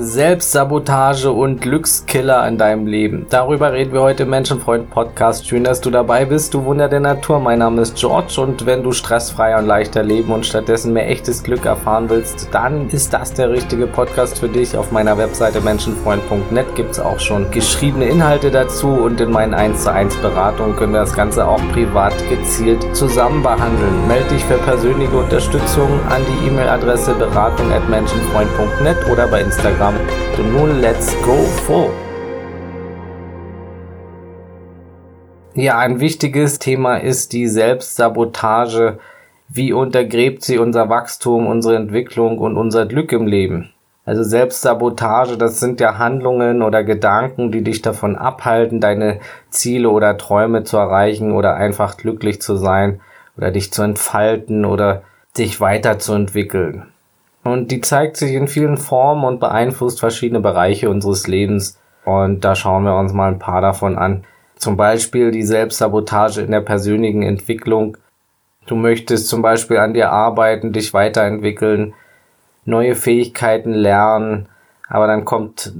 Selbstsabotage und Glückskiller in deinem Leben. Darüber reden wir heute im Menschenfreund Podcast. Schön, dass du dabei bist, du Wunder der Natur. Mein Name ist George und wenn du stressfreier und leichter leben und stattdessen mehr echtes Glück erfahren willst, dann ist das der richtige Podcast für dich. Auf meiner Webseite menschenfreund.net gibt es auch schon geschriebene Inhalte dazu und in meinen 1 zu 1 Beratungen können wir das Ganze auch privat gezielt zusammen behandeln. Melde dich für persönliche Unterstützung an die E-Mail-Adresse beratung.menschenfreund.net oder bei Instagram Programm. Und nun let's go full. Ja, ein wichtiges Thema ist die Selbstsabotage. Wie untergräbt sie unser Wachstum, unsere Entwicklung und unser Glück im Leben? Also Selbstsabotage, das sind ja Handlungen oder Gedanken, die dich davon abhalten, deine Ziele oder Träume zu erreichen oder einfach glücklich zu sein oder dich zu entfalten oder dich weiterzuentwickeln. Und die zeigt sich in vielen Formen und beeinflusst verschiedene Bereiche unseres Lebens. Und da schauen wir uns mal ein paar davon an. Zum Beispiel die Selbstsabotage in der persönlichen Entwicklung. Du möchtest zum Beispiel an dir arbeiten, dich weiterentwickeln, neue Fähigkeiten lernen, aber dann kommt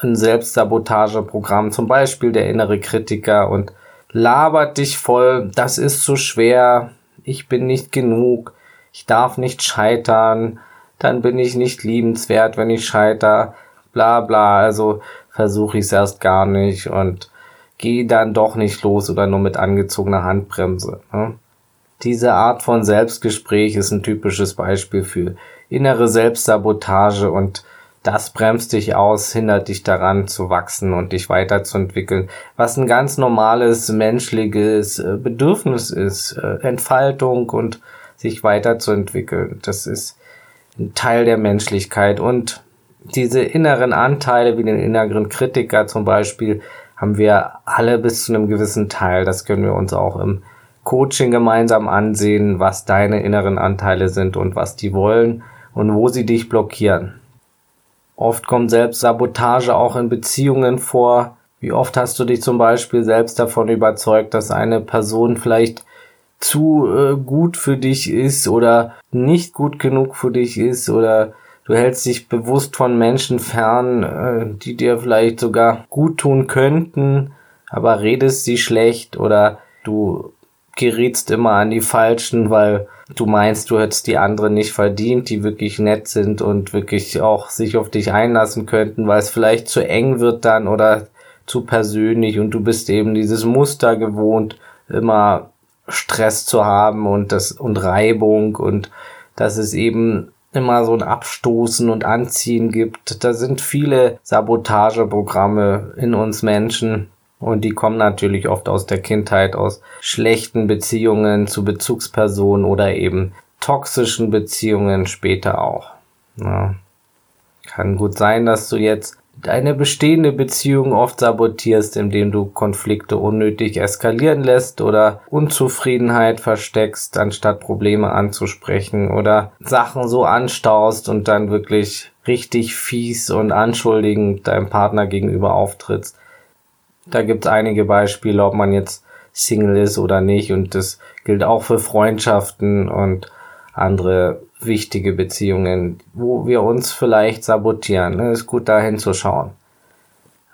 ein Selbstsabotageprogramm, zum Beispiel der innere Kritiker und labert dich voll, das ist zu schwer, ich bin nicht genug, ich darf nicht scheitern, dann bin ich nicht liebenswert, wenn ich scheiter, bla bla, also versuche ich es erst gar nicht und gehe dann doch nicht los oder nur mit angezogener Handbremse. Ne? Diese Art von Selbstgespräch ist ein typisches Beispiel für innere Selbstsabotage und das bremst dich aus, hindert dich daran zu wachsen und dich weiterzuentwickeln, was ein ganz normales menschliches äh, Bedürfnis ist, äh, Entfaltung und sich weiterzuentwickeln. Das ist ein Teil der Menschlichkeit. Und diese inneren Anteile, wie den inneren Kritiker zum Beispiel, haben wir alle bis zu einem gewissen Teil. Das können wir uns auch im Coaching gemeinsam ansehen, was deine inneren Anteile sind und was die wollen und wo sie dich blockieren. Oft kommt selbst Sabotage auch in Beziehungen vor. Wie oft hast du dich zum Beispiel selbst davon überzeugt, dass eine Person vielleicht zu äh, gut für dich ist oder nicht gut genug für dich ist oder du hältst dich bewusst von Menschen fern, äh, die dir vielleicht sogar gut tun könnten, aber redest sie schlecht oder du gerätst immer an die Falschen, weil du meinst, du hättest die anderen nicht verdient, die wirklich nett sind und wirklich auch sich auf dich einlassen könnten, weil es vielleicht zu eng wird dann oder zu persönlich und du bist eben dieses Muster gewohnt, immer Stress zu haben und das und Reibung und dass es eben immer so ein Abstoßen und Anziehen gibt. Da sind viele Sabotageprogramme in uns Menschen und die kommen natürlich oft aus der Kindheit, aus schlechten Beziehungen zu Bezugspersonen oder eben toxischen Beziehungen später auch. Ja. Kann gut sein, dass du jetzt deine bestehende Beziehung oft sabotierst, indem du Konflikte unnötig eskalieren lässt oder Unzufriedenheit versteckst, anstatt Probleme anzusprechen oder Sachen so anstaust und dann wirklich richtig fies und anschuldigend deinem Partner gegenüber auftrittst. Da gibt's einige Beispiele, ob man jetzt Single ist oder nicht und das gilt auch für Freundschaften und andere wichtige Beziehungen, wo wir uns vielleicht sabotieren. Ne? Ist gut da hinzuschauen.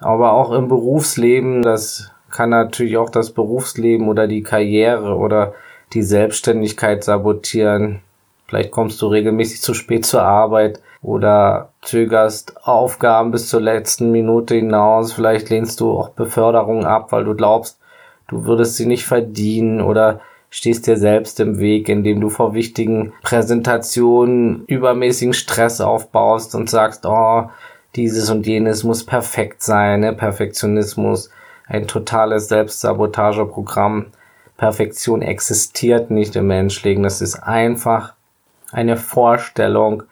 Aber auch im Berufsleben, das kann natürlich auch das Berufsleben oder die Karriere oder die Selbstständigkeit sabotieren. Vielleicht kommst du regelmäßig zu spät zur Arbeit oder zögerst Aufgaben bis zur letzten Minute hinaus. Vielleicht lehnst du auch Beförderung ab, weil du glaubst, du würdest sie nicht verdienen oder stehst dir selbst im Weg, indem du vor wichtigen Präsentationen übermäßigen Stress aufbaust und sagst, oh, dieses und jenes muss perfekt sein, ne? Perfektionismus, ein totales Selbstsabotageprogramm. Perfektion existiert nicht im Menschlichen, das ist einfach eine Vorstellung,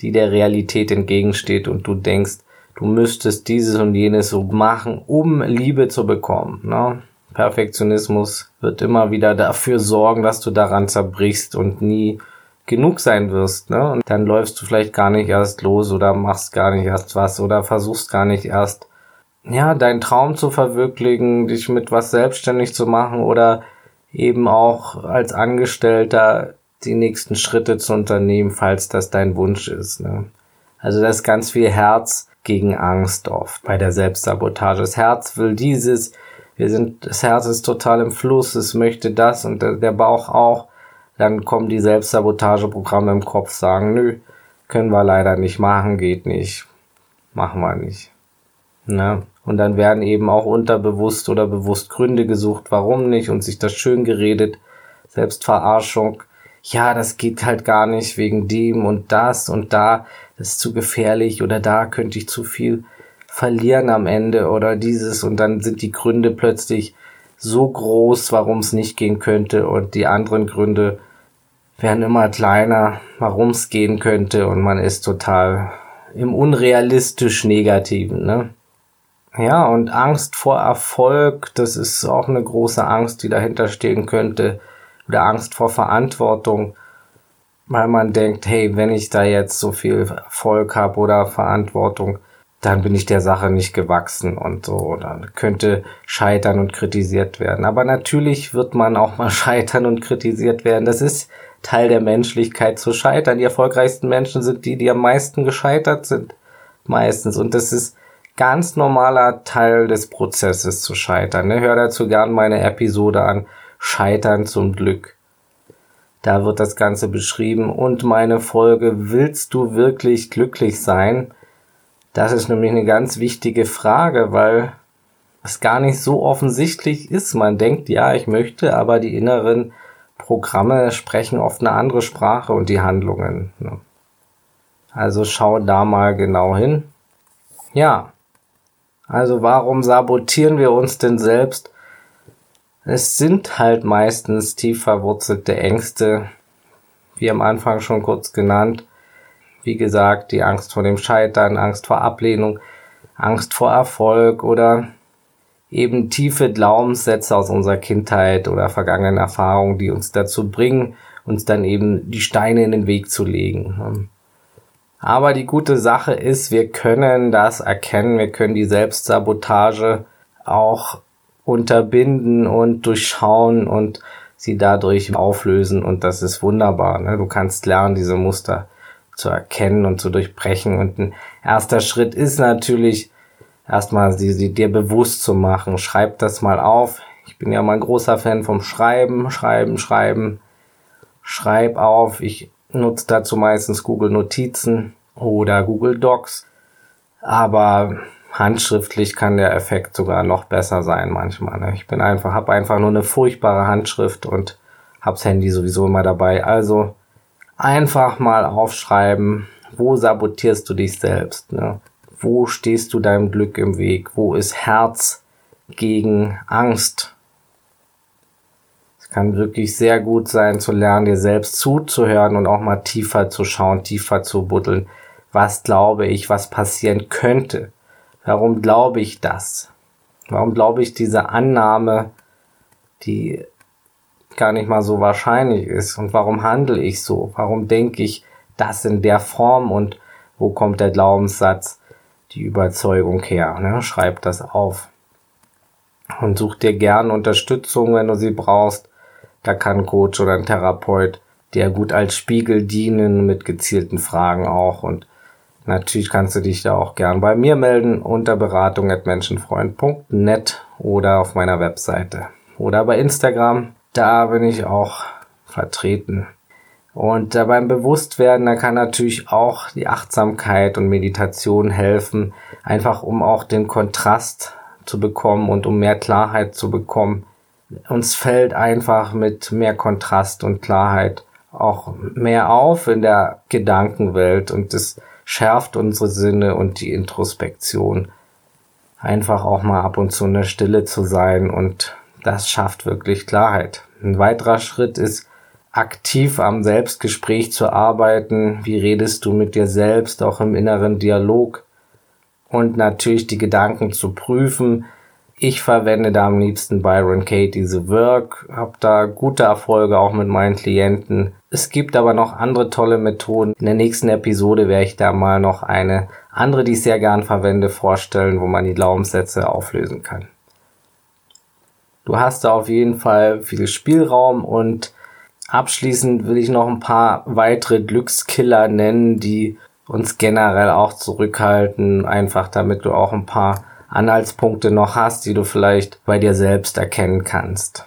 die der Realität entgegensteht und du denkst, du müsstest dieses und jenes so machen, um Liebe zu bekommen. Ne? Perfektionismus wird immer wieder dafür sorgen, dass du daran zerbrichst und nie genug sein wirst. Ne? Und dann läufst du vielleicht gar nicht erst los oder machst gar nicht erst was oder versuchst gar nicht erst, ja, deinen Traum zu verwirklichen, dich mit was selbstständig zu machen oder eben auch als Angestellter die nächsten Schritte zu unternehmen, falls das dein Wunsch ist. Ne? Also da ist ganz viel Herz gegen Angst oft bei der Selbstsabotage. Das Herz will dieses, wir sind, das Herz ist total im Fluss, es möchte das und der, Bauch auch. Dann kommen die Selbstsabotageprogramme im Kopf, sagen, nö, können wir leider nicht machen, geht nicht, machen wir nicht. Ne? Und dann werden eben auch unterbewusst oder bewusst Gründe gesucht, warum nicht und sich das schön geredet, Selbstverarschung. Ja, das geht halt gar nicht wegen dem und das und da, das ist zu gefährlich oder da könnte ich zu viel verlieren am Ende oder dieses und dann sind die Gründe plötzlich so groß, warum es nicht gehen könnte und die anderen Gründe werden immer kleiner, warum es gehen könnte und man ist total im unrealistisch Negativen, ne? Ja, und Angst vor Erfolg, das ist auch eine große Angst, die dahinter stehen könnte. Oder Angst vor Verantwortung, weil man denkt, hey, wenn ich da jetzt so viel Erfolg habe oder Verantwortung, dann bin ich der Sache nicht gewachsen und so, dann könnte scheitern und kritisiert werden. Aber natürlich wird man auch mal scheitern und kritisiert werden. Das ist Teil der Menschlichkeit zu scheitern. Die erfolgreichsten Menschen sind die, die am meisten gescheitert sind. Meistens. Und das ist ganz normaler Teil des Prozesses zu scheitern. Ne? Hör dazu gern meine Episode an Scheitern zum Glück. Da wird das Ganze beschrieben und meine Folge Willst du wirklich glücklich sein? Das ist nämlich eine ganz wichtige Frage, weil es gar nicht so offensichtlich ist. Man denkt, ja, ich möchte, aber die inneren Programme sprechen oft eine andere Sprache und die Handlungen. Ne? Also schau da mal genau hin. Ja, also warum sabotieren wir uns denn selbst? Es sind halt meistens tief verwurzelte Ängste, wie am Anfang schon kurz genannt, wie gesagt, die Angst vor dem Scheitern, Angst vor Ablehnung, Angst vor Erfolg oder eben tiefe Glaubenssätze aus unserer Kindheit oder vergangenen Erfahrungen, die uns dazu bringen, uns dann eben die Steine in den Weg zu legen. Aber die gute Sache ist, wir können das erkennen, wir können die Selbstsabotage auch unterbinden und durchschauen und sie dadurch auflösen und das ist wunderbar. Ne? Du kannst lernen, diese Muster zu erkennen und zu durchbrechen. Und ein erster Schritt ist natürlich, erstmal sie, sie dir bewusst zu machen. Schreib das mal auf. Ich bin ja mal ein großer Fan vom Schreiben, Schreiben, Schreiben. Schreib auf. Ich nutze dazu meistens Google Notizen oder Google Docs. Aber handschriftlich kann der Effekt sogar noch besser sein manchmal. Ne? Ich bin einfach, habe einfach nur eine furchtbare Handschrift und hab's Handy sowieso immer dabei. Also einfach mal aufschreiben, wo sabotierst du dich selbst? Ne? Wo stehst du deinem Glück im Weg? Wo ist Herz gegen Angst? Es kann wirklich sehr gut sein zu lernen, dir selbst zuzuhören und auch mal tiefer zu schauen, tiefer zu buddeln. Was glaube ich, was passieren könnte? Warum glaube ich das? Warum glaube ich diese Annahme, die gar nicht mal so wahrscheinlich ist? Und warum handle ich so? Warum denke ich das in der Form und wo kommt der Glaubenssatz, die Überzeugung her? Ne? Schreib das auf. Und such dir gern Unterstützung, wenn du sie brauchst. Da kann ein Coach oder ein Therapeut dir gut als Spiegel dienen mit gezielten Fragen auch. Und natürlich kannst du dich da auch gern bei mir melden unter beratung.menschenfreund.net oder auf meiner Webseite oder bei Instagram da bin ich auch vertreten. Und da beim Bewusstwerden, da kann natürlich auch die Achtsamkeit und Meditation helfen, einfach um auch den Kontrast zu bekommen und um mehr Klarheit zu bekommen. Uns fällt einfach mit mehr Kontrast und Klarheit auch mehr auf in der Gedankenwelt und es schärft unsere Sinne und die Introspektion. Einfach auch mal ab und zu in der Stille zu sein und das schafft wirklich Klarheit. Ein weiterer Schritt ist, aktiv am Selbstgespräch zu arbeiten. Wie redest du mit dir selbst, auch im inneren Dialog? Und natürlich die Gedanken zu prüfen. Ich verwende da am liebsten Byron Katie The Work, habe da gute Erfolge auch mit meinen Klienten. Es gibt aber noch andere tolle Methoden. In der nächsten Episode werde ich da mal noch eine andere, die ich sehr gern verwende, vorstellen, wo man die Glaubenssätze auflösen kann. Du hast da auf jeden Fall viel Spielraum und abschließend will ich noch ein paar weitere Glückskiller nennen, die uns generell auch zurückhalten, einfach damit du auch ein paar Anhaltspunkte noch hast, die du vielleicht bei dir selbst erkennen kannst.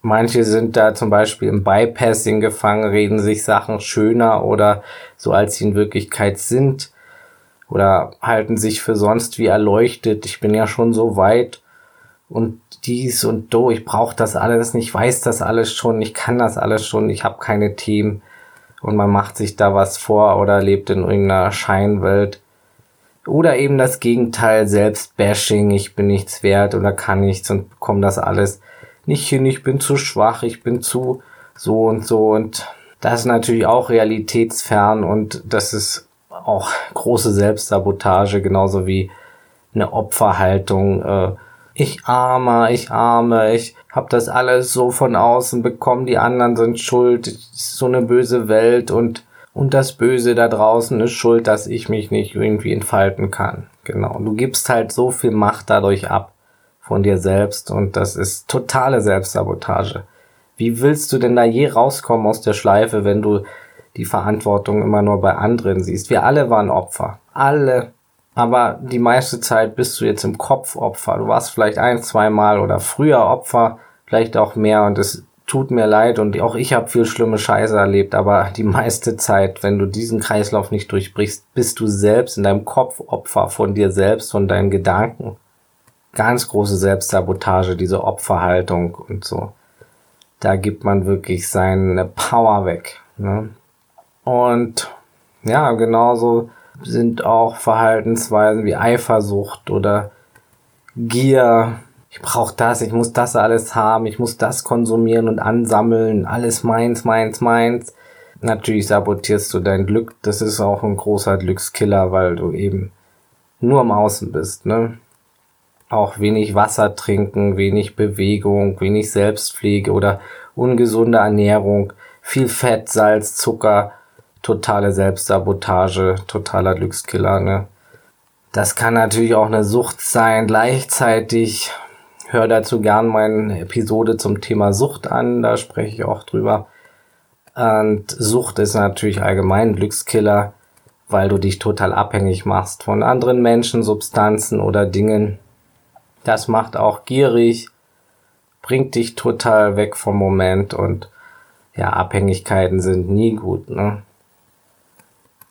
Manche sind da zum Beispiel im Bypassing gefangen, reden sich Sachen schöner oder so, als sie in Wirklichkeit sind. Oder halten sich für sonst wie erleuchtet. Ich bin ja schon so weit und dies und do. Ich brauche das alles ich weiß das alles schon, ich kann das alles schon, ich habe keine Themen. Und man macht sich da was vor oder lebt in irgendeiner Scheinwelt. Oder eben das Gegenteil, Selbstbashing, ich bin nichts wert oder kann nichts und bekomme das alles nicht hin, ich bin zu schwach, ich bin zu so und so und das ist natürlich auch realitätsfern und das ist auch große Selbstsabotage, genauso wie eine Opferhaltung. Äh, ich arme, ich arme, ich hab das alles so von außen bekommen, die anderen sind schuld, ist so eine böse Welt und und das Böse da draußen ist schuld, dass ich mich nicht irgendwie entfalten kann. Genau. Du gibst halt so viel Macht dadurch ab von dir selbst und das ist totale Selbstsabotage. Wie willst du denn da je rauskommen aus der Schleife, wenn du die Verantwortung immer nur bei anderen siehst? Wir alle waren Opfer. Alle. Aber die meiste Zeit bist du jetzt im Kopf Opfer. Du warst vielleicht ein, zwei Mal oder früher Opfer, vielleicht auch mehr und es tut mir leid und auch ich habe viel schlimme Scheiße erlebt, aber die meiste Zeit, wenn du diesen Kreislauf nicht durchbrichst, bist du selbst in deinem Kopf Opfer von dir selbst, von deinen Gedanken ganz große Selbstsabotage, diese Opferhaltung und so. Da gibt man wirklich seine Power weg. Ne? Und ja, genauso sind auch Verhaltensweisen wie Eifersucht oder Gier. Ich brauche das, ich muss das alles haben, ich muss das konsumieren und ansammeln, alles meins, meins, meins. Natürlich sabotierst du dein Glück. Das ist auch ein großer Glückskiller, weil du eben nur am Außen bist. Ne? auch wenig Wasser trinken, wenig Bewegung, wenig Selbstpflege oder ungesunde Ernährung, viel Fett, Salz, Zucker, totale Selbstsabotage, totaler Glückskiller. Ne? Das kann natürlich auch eine Sucht sein. Gleichzeitig hör dazu gern meine Episode zum Thema Sucht an, da spreche ich auch drüber. Und Sucht ist natürlich allgemein Glückskiller, weil du dich total abhängig machst von anderen Menschen, Substanzen oder Dingen, das macht auch gierig, bringt dich total weg vom Moment und ja, Abhängigkeiten sind nie gut, ne?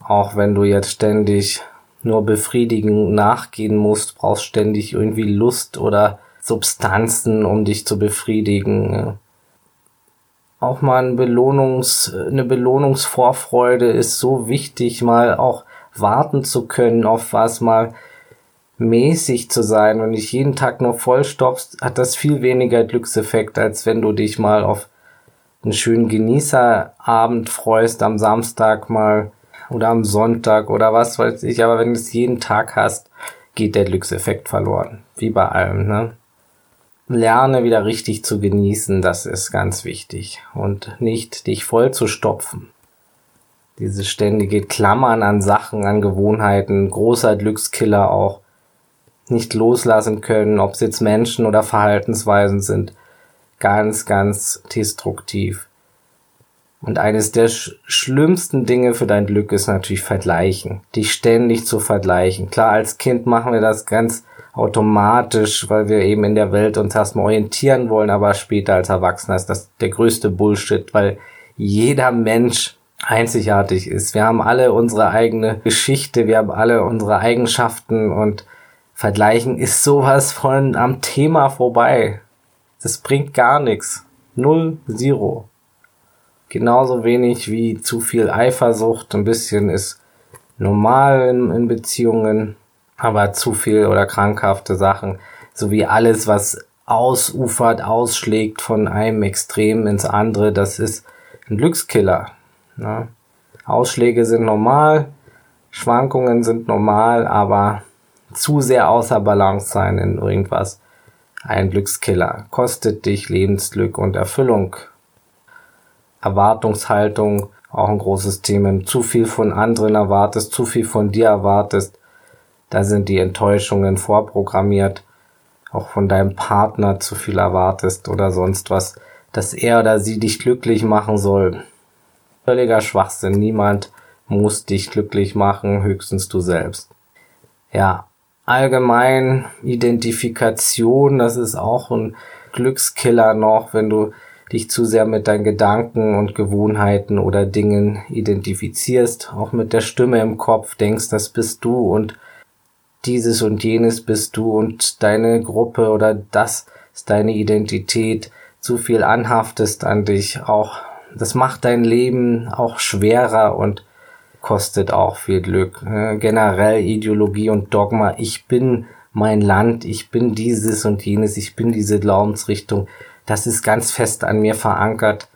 Auch wenn du jetzt ständig nur befriedigen nachgehen musst, brauchst ständig irgendwie Lust oder Substanzen, um dich zu befriedigen. Auch mal ein Belohnungs, eine Belohnungsvorfreude ist so wichtig, mal auch warten zu können auf was, mal mäßig zu sein und nicht jeden Tag nur vollstopfst, hat das viel weniger Glückseffekt, als wenn du dich mal auf einen schönen Genießerabend freust, am Samstag mal oder am Sonntag oder was weiß ich. Aber wenn du es jeden Tag hast, geht der Glückseffekt verloren. Wie bei allem, ne? Lerne wieder richtig zu genießen, das ist ganz wichtig. Und nicht dich voll zu stopfen. Diese ständige Klammern an Sachen, an Gewohnheiten, großer Glückskiller auch nicht loslassen können, ob es jetzt Menschen oder Verhaltensweisen sind, ganz, ganz destruktiv. Und eines der sch schlimmsten Dinge für dein Glück ist natürlich Vergleichen. Dich ständig zu vergleichen. Klar, als Kind machen wir das ganz automatisch, weil wir eben in der Welt uns erstmal orientieren wollen, aber später als Erwachsener ist das der größte Bullshit, weil jeder Mensch einzigartig ist. Wir haben alle unsere eigene Geschichte, wir haben alle unsere Eigenschaften und Vergleichen ist sowas von am Thema vorbei. Das bringt gar nichts. Null, zero. Genauso wenig wie zu viel Eifersucht. Ein bisschen ist normal in, in Beziehungen, aber zu viel oder krankhafte Sachen, sowie alles, was ausufert, ausschlägt von einem Extrem ins andere, das ist ein Glückskiller. Ne? Ausschläge sind normal, Schwankungen sind normal, aber zu sehr außer Balance sein in irgendwas. Ein Glückskiller kostet dich Lebensglück und Erfüllung. Erwartungshaltung, auch ein großes Thema. Zu viel von anderen erwartest, zu viel von dir erwartest. Da sind die Enttäuschungen vorprogrammiert. Auch von deinem Partner zu viel erwartest oder sonst was, dass er oder sie dich glücklich machen soll. Völliger Schwachsinn. Niemand muss dich glücklich machen, höchstens du selbst. Ja, allgemein Identifikation, das ist auch ein Glückskiller noch, wenn du dich zu sehr mit deinen Gedanken und Gewohnheiten oder Dingen identifizierst, auch mit der Stimme im Kopf denkst, das bist du und dieses und jenes bist du und deine Gruppe oder das ist deine Identität, zu viel anhaftest an dich, auch das macht dein Leben auch schwerer und kostet auch viel Glück. Generell Ideologie und Dogma, ich bin mein Land, ich bin dieses und jenes, ich bin diese Glaubensrichtung, das ist ganz fest an mir verankert.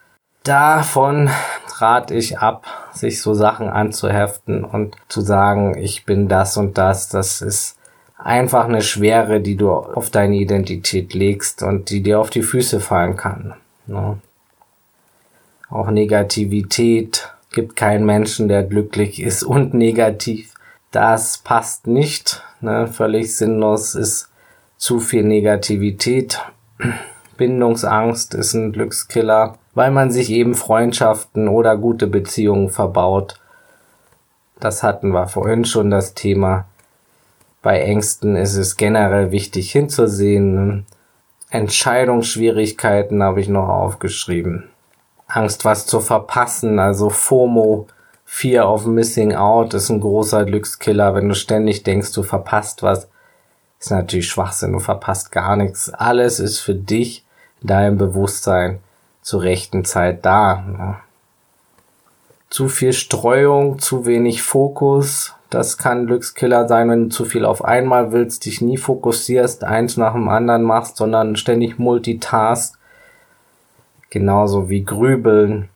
Davon rate ich ab, sich so Sachen anzuheften und zu sagen, ich bin das und das, das ist einfach eine Schwere, die du auf deine Identität legst und die dir auf die Füße fallen kann. Ne? Auch Negativität gibt keinen Menschen, der glücklich ist und negativ. Das passt nicht. Ne? Völlig sinnlos ist zu viel Negativität. Bindungsangst ist ein Glückskiller, weil man sich eben Freundschaften oder gute Beziehungen verbaut. Das hatten wir vorhin schon das Thema. Bei Ängsten ist es generell wichtig hinzusehen. Entscheidungsschwierigkeiten habe ich noch aufgeschrieben. Angst, was zu verpassen, also FOMO, Fear of Missing Out, ist ein großer Glückskiller. Wenn du ständig denkst, du verpasst was, ist natürlich Schwachsinn, du verpasst gar nichts. Alles ist für dich, dein Bewusstsein zur rechten Zeit da. Zu viel Streuung, zu wenig Fokus, das kann Glückskiller sein, wenn du zu viel auf einmal willst, dich nie fokussierst, eins nach dem anderen machst, sondern ständig multitask genauso wie Grübeln,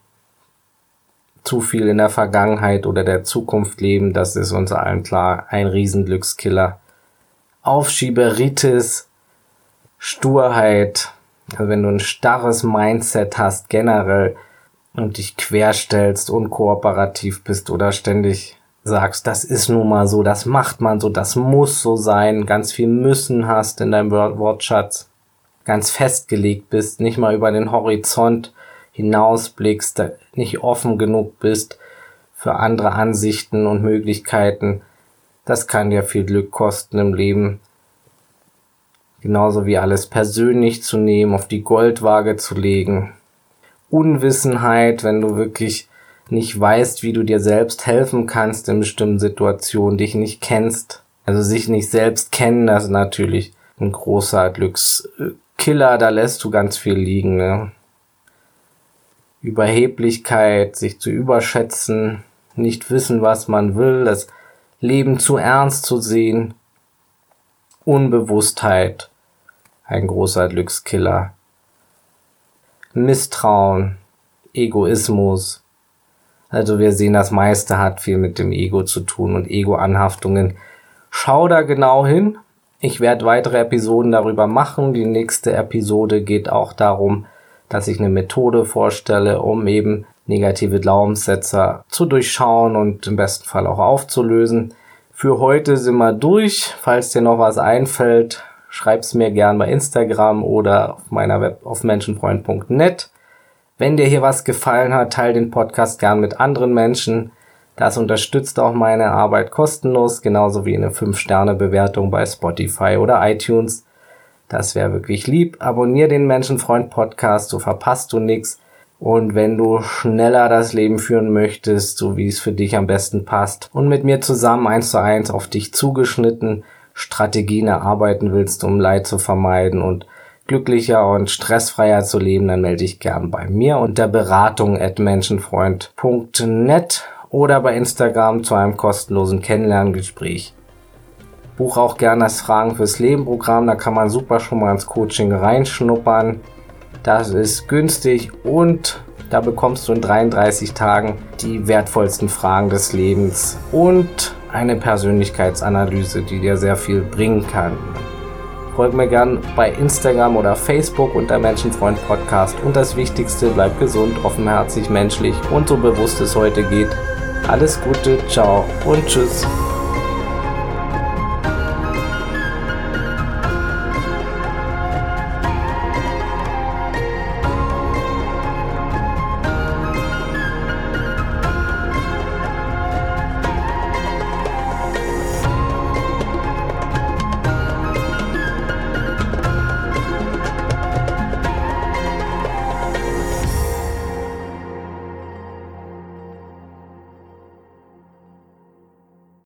zu viel in der Vergangenheit oder der Zukunft leben, das ist uns allen klar ein Riesenglückskiller. Aufschieberitis, Sturheit, also wenn du ein starres Mindset hast generell und dich querstellst, unkooperativ bist oder ständig sagst, das ist nun mal so, das macht man so, das muss so sein, ganz viel müssen hast in deinem Wortschatz, ganz festgelegt bist, nicht mal über den Horizont hinausblickst, nicht offen genug bist für andere Ansichten und Möglichkeiten, das kann dir viel Glück kosten im Leben. Genauso wie alles persönlich zu nehmen, auf die Goldwaage zu legen. Unwissenheit, wenn du wirklich nicht weißt, wie du dir selbst helfen kannst in bestimmten Situationen, dich nicht kennst. Also sich nicht selbst kennen, das ist natürlich ein großer Glücks, Killer, da lässt du ganz viel liegen. Ne? Überheblichkeit, sich zu überschätzen, nicht wissen, was man will, das Leben zu ernst zu sehen, Unbewusstheit, ein großer Glückskiller, Misstrauen, Egoismus. Also wir sehen, das meiste hat viel mit dem Ego zu tun und Ego-Anhaftungen. Schau da genau hin, ich werde weitere Episoden darüber machen. Die nächste Episode geht auch darum, dass ich eine Methode vorstelle, um eben negative Glaubenssätze zu durchschauen und im besten Fall auch aufzulösen. Für heute sind wir durch. Falls dir noch was einfällt, schreib's mir gern bei Instagram oder auf meiner Web auf menschenfreund.net. Wenn dir hier was gefallen hat, teile den Podcast gern mit anderen Menschen. Das unterstützt auch meine Arbeit kostenlos, genauso wie eine 5-Sterne-Bewertung bei Spotify oder iTunes. Das wäre wirklich lieb. Abonnier den Menschenfreund Podcast, so verpasst du nichts. Und wenn du schneller das Leben führen möchtest, so wie es für dich am besten passt, und mit mir zusammen eins zu eins auf dich zugeschnitten Strategien erarbeiten willst, um Leid zu vermeiden und glücklicher und stressfreier zu leben, dann melde dich gern bei mir unter beratung at menschenfreund.net oder bei Instagram zu einem kostenlosen Kennenlerngespräch. Buch auch gerne das Fragen fürs Leben Programm, da kann man super schon mal ins Coaching reinschnuppern. Das ist günstig und da bekommst du in 33 Tagen die wertvollsten Fragen des Lebens und eine Persönlichkeitsanalyse, die dir sehr viel bringen kann. Folge mir gern bei Instagram oder Facebook unter Menschenfreund Podcast und das Wichtigste, bleib gesund, offenherzig, menschlich und so bewusst es heute geht. Alles Gute, ciao und tschüss.